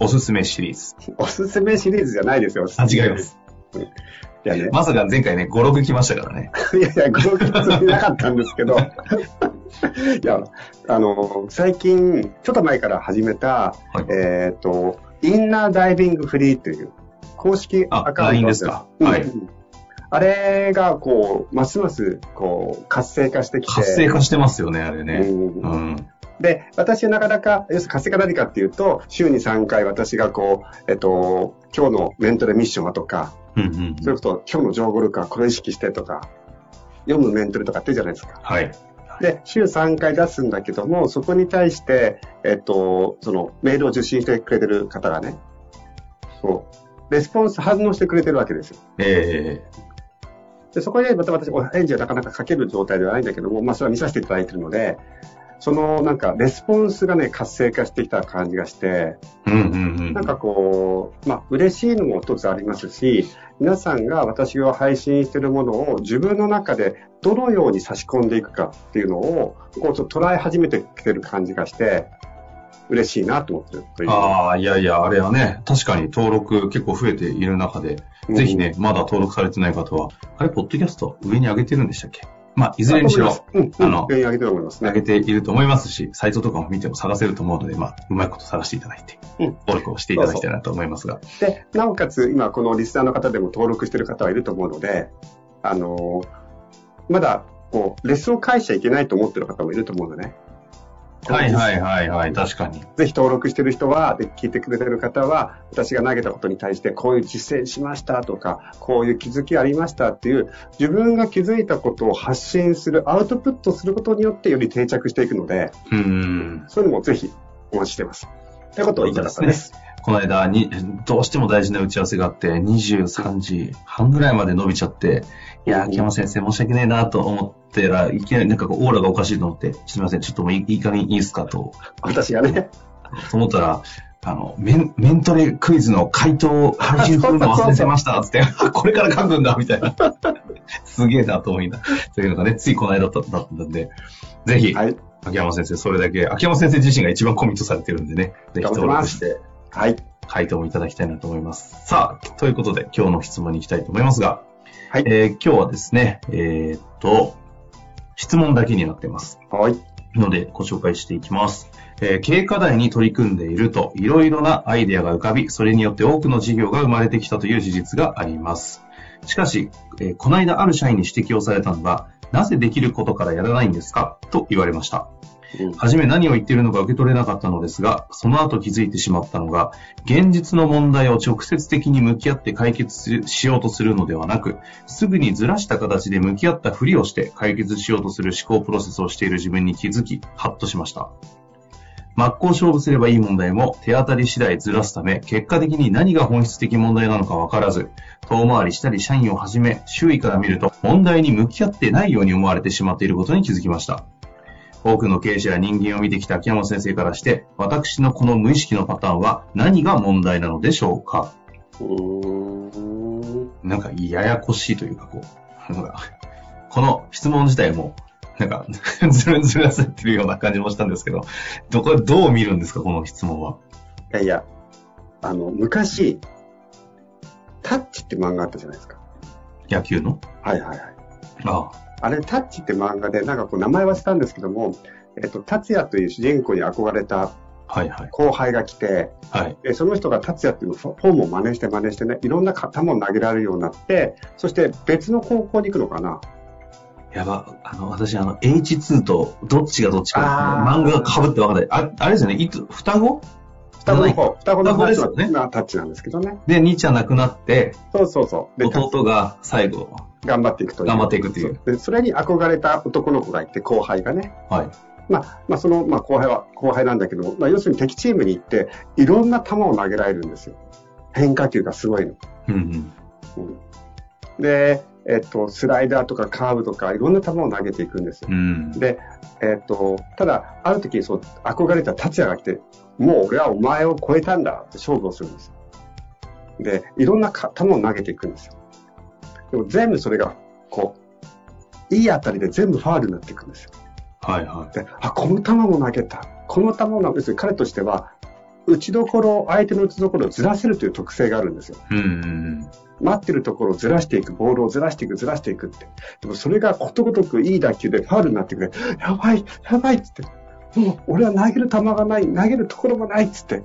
おすすめシリーズ。おすすめシリーズじゃないですよ。あ、違います。いやね、まさか前回ね、5、6来ましたからね。いやいや、語録つなかったんですけど、いや、あの、最近、ちょっと前から始めた、はいえっ、と、インナーダイビングフリーという公式あアカウントですか？うんはいあれが、こう、ますます、こう、活性化してきて。活性化してますよね、あれね。うんうん。で、私はなかなか、要するに活性化何かっていうと、週に3回私がこう、えっと、今日のメントレミッションはとか、うんうんそれこそ今日の情報力はこれを意識してとか、読むメントレとかってじゃないですか。はい。で、週3回出すんだけども、そこに対して、えっと、そのメールを受信してくれてる方がね、そう、レスポンス反応してくれてるわけですよ。えで、そこでまた私、お返事はなかなか書ける状態ではないんだけども、まあ、それは見させていただいてるので、そのなんかレスポンスがね、活性化してきた感じがして、ー、うんうんうん。なんかこう、まあ、嬉しいのも一つありますし、皆さんが私が配信しているものを自分の中でどのように差し込んでいくかっていうのを、こうちょっと捉え始めてきてる感じがして、嬉しいなと思ってるという。ああ、いやいや、あれはね、確かに登録結構増えている中で、うんぜひね、まだ登録されてない方は、あれ、ポッドキャスト上に上げてるんでしたっけ？まあ、いずれにしろ、うん、あの上げてると思います上ね。げていると思いますし、サイトとかも見ても探せると思うので、まあ、うまいこと探していただいて、うん登録をしていただきたいなと思いますが。で、なおかつ今このリスナーの方でも登録してる方はいると思うので、あのまだ、こう、レッスンを返しちゃいけないと思ってる方もいると思うのね。はいはいはいはい、確かに。ぜひ登録してる人は、で聞いてくれてる方は、私が投げたことに対して、こういう実践しましたとか、こういう気づきありましたっていう、自分が気づいたことを発信する、アウトプットすることによってより定着していくので、うーん。そういうのもぜひお待ちしてます。ということを言いたかったです。この間に、どうしても大事な打ち合わせがあって、23時半ぐらいまで伸びちゃって、いやー、秋山先生申し訳ねえなと思ったら、いきなりなんかオーラがおかしいと思って、すみません、ちょっともういいいい加減いいですかと、私がね。と思ったら、あの、メン、メントレクイズの回答を配信するの忘れてました、つって、あ これから書くんだ、みたいな。すげえなと思いな。そういうのがね、ついこの間だっただったんで、ぜひ、はい。秋山先生、それだけ、秋山先生自身が一番コミットされてるんでね、ぜひ登録して、はい。回答もいただきたいなと思います。さあ、ということで、今日の質問に行きたいと思いますが、はいえー今日はですね、えーっと、質問だけになってます。はい。ので、ご紹介していきます。えー経営課題に取り組んでいると、いろいろなアイデアが浮かび、それによって多くの事業が生まれてきたという事実があります。しかし、えーこの間ある社員に指摘をされたのが、なぜできることからやらないんですか？と言われました。はじめ何を言っているのか受け取れなかったのですが、その後気づいてしまったのが、現実の問題を直接的に向き合って解決しようとするのではなく、すぐにずらした形で向き合ったふりをして解決しようとする思考プロセスをしている自分に気づき、ハッとしました。真っ向勝負すればいい問題も手当たり次第ずらすため、結果的に何が本質的問題なのか分からず、遠回りしたり社員をはじめ、周囲から見ると問題に向き合ってないように思われてしまっていることに気づきました。多くの経営者や人間を見てきた秋山先生からして、私のこの無意識のパターンは何が問題なのでしょうか？なんかややこしいというか、こう、なんかこの質問自体も、なんか、ずるずるされてるような感じもしたんですけど、どこ、どう見るんですか、この質問は？いやいや、あの、昔、タッチって漫画あったじゃないですか。野球の？はいはいはい。ああれ、タッチって漫画で、なんかこう名前はしたんですけども、えっと、達也という主人公に憧れたあ、はいはい。後輩が来て、はい。でその人が達也っていうのフォームを真似して真似してね、いろんな球を投げられるようになって、そして別の高校に行くのかな。やば、あの、私、あの、H2 とどっちがどっちか、漫画が被って分かんない。ああれですよね、いつ、双子？双子の方、双子の双子タッチですよねなタッチなんですけどね。で、兄ちゃん亡くなって、そうそうそう。で、弟が最後、頑張っていくという。頑張っていくっていうそでそれに憧れた男の子がいて、後輩がね。はい。まあ、まあ、その、まあ、後輩は後輩なんだけど、まあ、要するに敵チームに行って、いろんな球を投げられるんですよ。変化球がすごいの。うんうん。うんで、えっと、スライダーとかカーブとか、いろんな球を投げていくんですよ。うん。で、えっと、ただ、ある時にそう、憧れた達也が来て、もう俺はお前を超えたんだって勝負をするんですよ。で、いろんなか球を投げていくんですよ。でも全部それが、こう、いい当たりで全部ファールになっていくんですよ。はいはで、あ、この球も投げた。この球も投げ、要するに彼としては、打ちどころ、相手の打ちどころをずらせるという特性があるんですよ。い。うんうん待ってるところをずらしていく、ボールをずらしていく、ずらしていくって。でもそれがことごとくいい打球でファールになってくれ。やばい、やばいっつって。もう俺は投げる球がない、投げるところもないっつって。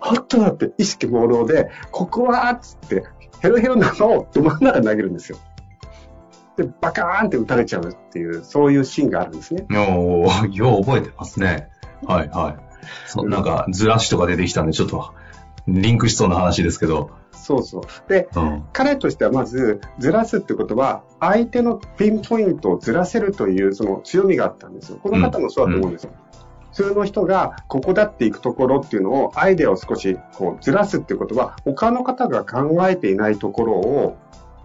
ほっとなって意識朦朧で、ここはっつって、ヘロヘロなのをど真ん中投げるんですよ。で、バカーンって打たれちゃうっていう、そういうシーンがあるんですね。うん。お、よう覚えてますね。はいはい。そう、なんか、ずらしとか出てきたんで、ちょっと、リンクしそうな話ですけど。そうそう。で、うん。彼としてはまず、ずらすってことは、相手のピンポイントをずらせるという、その強みがあったんですよ。この方もそうだと思うんですよ。普通の人が、ここだっていくところっていうのを、アイデアを少し、こう、ずらすってことは、他の方が考えていないところを、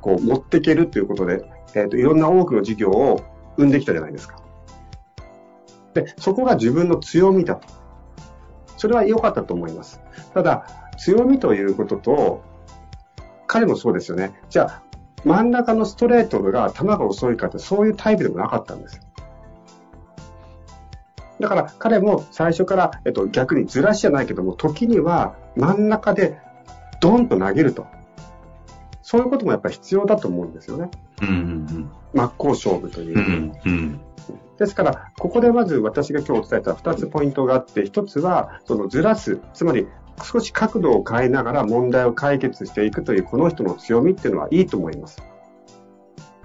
こう、持っていけるっていうことで、えっ、と、いろんな多くの事業を生んできたじゃないですか。で、そこが自分の強みだと。それは良かったと思います。ただ、強みということと、彼もそうですよね。じゃあ、真ん中のストレートが球が遅いかって、そういうタイプでもなかったんですよ。だから彼も最初から、えっと、逆にずらしじゃないけども、時には真ん中でドンと投げると。そういうこともやっぱり必要だと思うんですよね。うんうん真っ向勝負といううん。う。んうん。ですから、ここでまず私が今日伝えた2つポイントがあって、1つは、そのずらす、つまり少し角度を変えながら問題を解決していくというこの人の強みっていうのはいいと思います。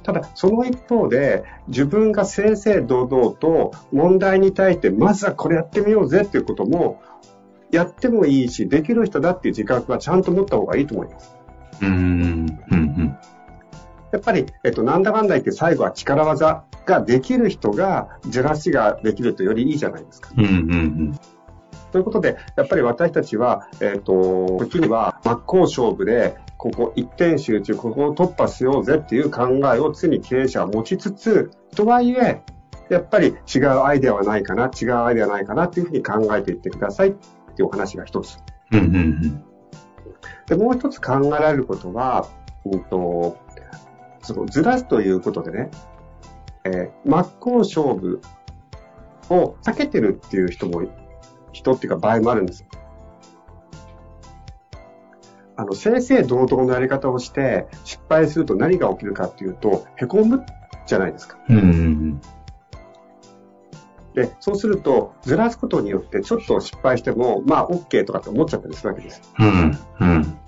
ただ、その一方で、自分が正々堂々と問題に対して、まずはこれやってみようぜっていうことも、やってもいいし、できる人だっていう自覚はちゃんと持った方がいいと思います。うんうんうん。やっぱり、えっと、なんだかんだ言って最後は力技ができる人が、ずらしができるとよりいいじゃないですか。うんうんうん。ということで、やっぱり私たちは、えっ、と、時には真っ向勝負で、ここ一点集中、ここを突破しようぜっていう考えを常に経営者は持ちつつ、とはいえ、やっぱり違うアイデアはないかな、違うアイデアはないかなっていうふうに考えていってくださいっていうお話が一つ。うんうんうん。で、もう一つ考えられることは、うんと、そのずらすということでね、えー真っ向勝負を避けてるっていう人も、人っていうか場合もあるんですよ。あの、正々堂々のやり方をして失敗すると何が起きるかっていうと、凹むじゃないですか。うんうんで、そうすると、ずらすことによってちょっと失敗しても、まあ、OK とかって思っちゃったりするわけです。うん。うんうん。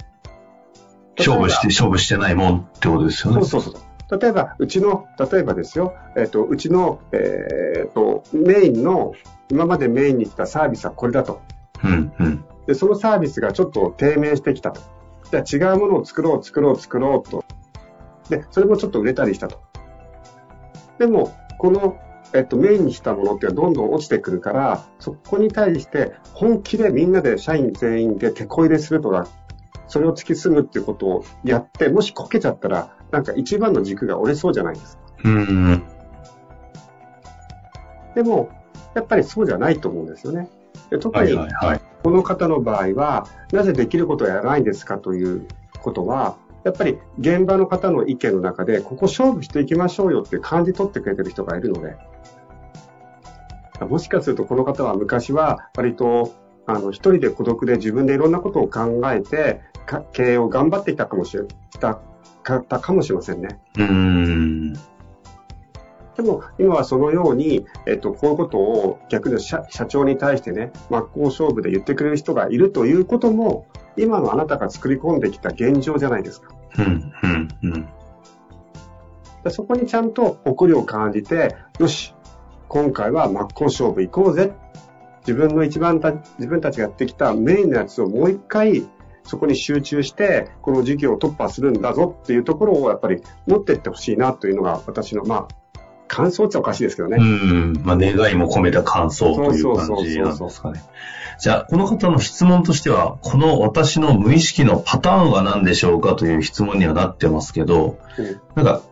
勝負して、勝負してないもんってことですよね。そうそうそう。例えば、うちの、例えばですよ、えっ、と、うちの、えっ、と、メインの、今までメインにしたサービスはこれだと。うんうん。で、そのサービスがちょっと低迷してきたと。じゃあ違うものを作ろう、作ろう、作ろうと。で、それもちょっと売れたりしたと。でも、この、えっと、メインにしたものっていうのはどんどん落ちてくるから、そこに対して本気でみんなで社員全員で手こ入れするとか、それを突き進むっていうことをやって、もしこけちゃったら、なんか一番の軸が折れそうじゃないですか。うんうん。でも、やっぱりそうじゃないと思うんですよね。で特はいに。この方の場合は、なぜできることをやらないんですかということは、やっぱり現場の方の意見の中で、ここ勝負していきましょうよって感じ取ってくれてる人がいるので、もしかするとこの方は昔は割と、あの、一人で孤独で自分でいろんなことを考えて、か経営を頑張ってきたかもしれ、した方かもしれませんね。うん。でも今はそのように、えっと、こういうことを逆に社社長に対してね、真っ向勝負で言ってくれる人がいるということも、今のあなたが作り込んできた現状じゃないですか。うん、うん、うん。でそこにちゃんと誇りを感じて、よし、今回は真っ向勝負行こうぜ。自分の一番た、自分たちがやってきたメインのやつをもう一回、そこに集中して、この授業を突破するんだぞっていうところをやっぱり持っていってほしいなというのが私の、まあ、感想っちゃおかしいですけどね。うん、まあ、願いも込めた感想という感じなんですかね。じゃあ、この方の質問としては、この私の無意識のパターンは何でしょうかという質問にはなってますけど、うんなんか、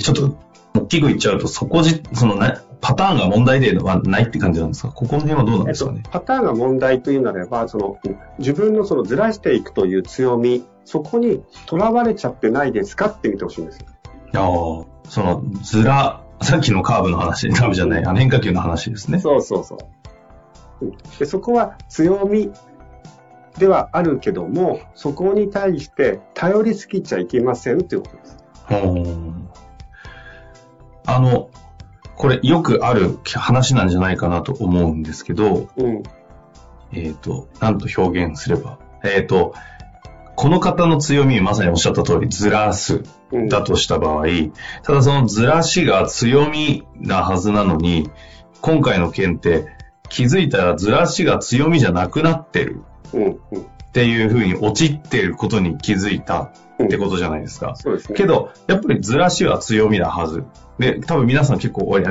ちょっと、大きく言っちゃうと、そこじ、そのね、パターンが問題ではないって感じなんですか？ここの辺はどうなんえっとですかね、パターンが問題というならば、その、うん自分のそのずらしていくという強み、そこにとらわれちゃってないですかって見てほしいんですよ。ああ、その、ずら、さっきのカーブの話、カーブじゃない、あの変化球の話ですね。そうそうそう。うんでそこは強みではあるけども、そこに対して頼りすぎちゃいけませんということです。あの、これよくある話なんじゃないかなと思うんですけど、うん。えっ、と、なんと表現すれば。えっ、と、この方の強み、まさにおっしゃった通り、ずらすうん、だとした場合、ただそのずらしが強みなはずなのに、今回の件って気づいたらずらしが強みじゃなくなってるうん。うん。っていうふうに陥ってることに気づいたってことじゃないですか。そうですね。けど、やっぱりずらしは強みなはず。で、多分皆さん結構あれ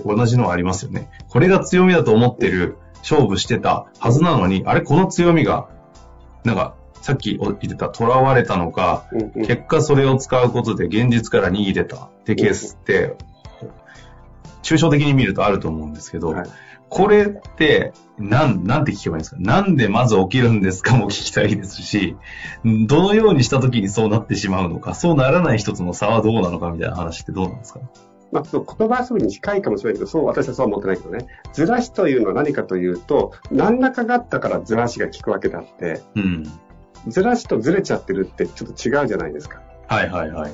同じのはありますよね。これが強みだと思ってる、勝負してたはずなのに、あれこの強みが、なんか、さっき言ってた、囚われたのか、うんうん。結果それを使うことで現実から逃げてたってケースって、抽象的に見るとあると思うんですけど、はい。これって、なん、なんて聞けばいいんですか？なんでまず起きるんですか？も聞きたいですし、どのようにした時にそうなってしまうのか、そうならない一つの差はどうなのかみたいな話ってどうなんですか？まあ、その言葉遊びに近いかもしれないけど、そう、私はそうは思ってないけどね。ずらしというのは何かというと、何らかがあったからずらしが効くわけだって、うん。ずらしとずれちゃってるってちょっと違うじゃないですか。はいはいはい。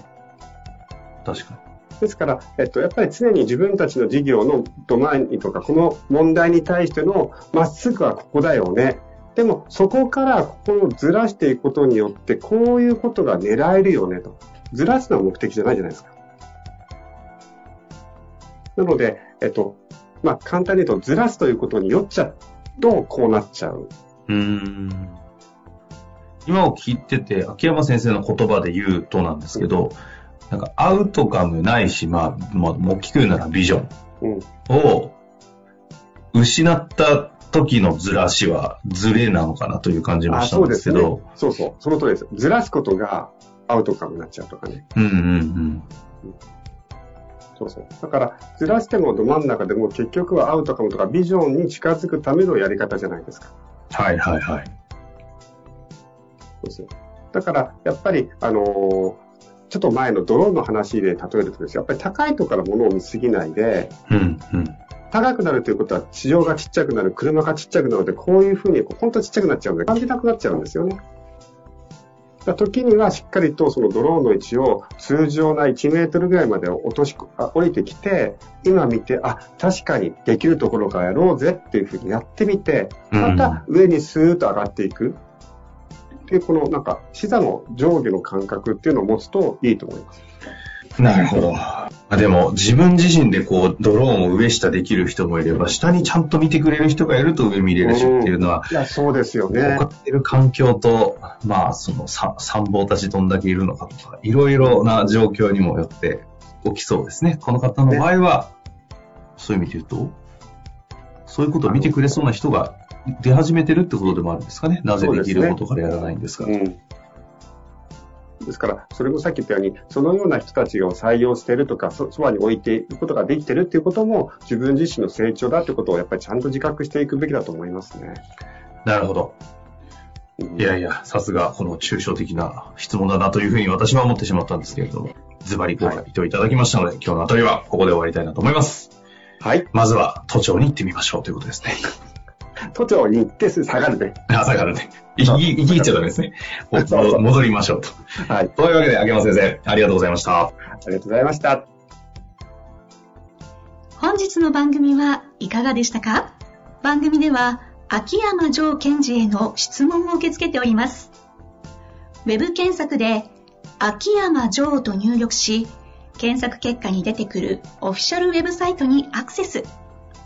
確かですから、えっと、やっぱり常に自分たちの事業のドマインとか、この問題に対してのまっすぐはここだよね。でも、そこからここをずらしていくことによって、こういうことが狙えるよねと。ずらすのは目的じゃないじゃないですか。なので、えっと、まあ、簡単に言うと、ずらすということによっちゃうと、こうなっちゃう。に。うーん。今を聞いてて、秋山先生の言葉で言うとなんですけど、なんかアウトカムないし、まあ、まあ、大きくならビジョン。うん。を失った時のずらしはずれなのかなという感じもあ、したんですけど。。そうそう。その通りです。ずらすことがアウトカムになっちゃうとかね。うんうんうん。そうそう。だから、ずらしてもど真ん中でも結局はアウトカムとかビジョンに近づくためのやり方じゃないですか。はいはいはい。そうそう。だから、やっぱり、あのーちょっと前のドローンの話で例えるとですよ、やっぱり高いところから物を見すぎないで、うんうん。高くなるということは市場がちっちゃくなる、車がちっちゃくなるので、こういうふうに本当ちっちゃくなっちゃうので、感じなくなっちゃうんですよね。だ時にはしっかりとそのドローンの位置を通常な1メートルぐらいまで落としあ降りてきて、今見て、あ、確かにできるところからやろうぜっていうふうにやってみて、また上にスーッと上がっていく。で、このなんか視座の上下の感覚っていうのを持つといいと思います。なるほど。あでも、自分自身でこう、ドローンを上下できる人もいれば、下にちゃんと見てくれる人がいると上見れるしっていうのは、いや、そうですよね置。かれてる環境と、まあ、そのさ参謀たちどんだけいるのかとか、いろいろな状況にもよって起きそうですね。この方の場合は、そういう意味で言うと、そういうことを見てくれそうな人が出始めてるってことでもあるんですかね。なぜできることからやらないんですか。うん。ですから、それもさっき言ったように、そのような人たちを採用しているとか、そそばに置いていくことができているっていうことも、自分自身の成長だってことをやっぱりちゃんと自覚していくべきだと思いますね。なるほど。うんいやいや、さすがこの抽象的な質問だなというふうに私は思ってしまったんですけれども、ズバリご回答いただきましたので、今日のあたりはここで終わりたいなと思います。はい。まずは都庁に行ってみましょうということですね。都庁に行ってすぐ下がるね。朝からね。行き、行き切っちゃダメですね。もそうそう戻りましょうと。はい。というわけで、秋山先生、ありがとうございました。ありがとうございました。本日の番組はいかがでしたか？番組では秋山城賢治への質問を受け付けております。ウェブ検索で秋山城と入力し、検索結果に出てくるオフィシャルウェブサイトにアクセス。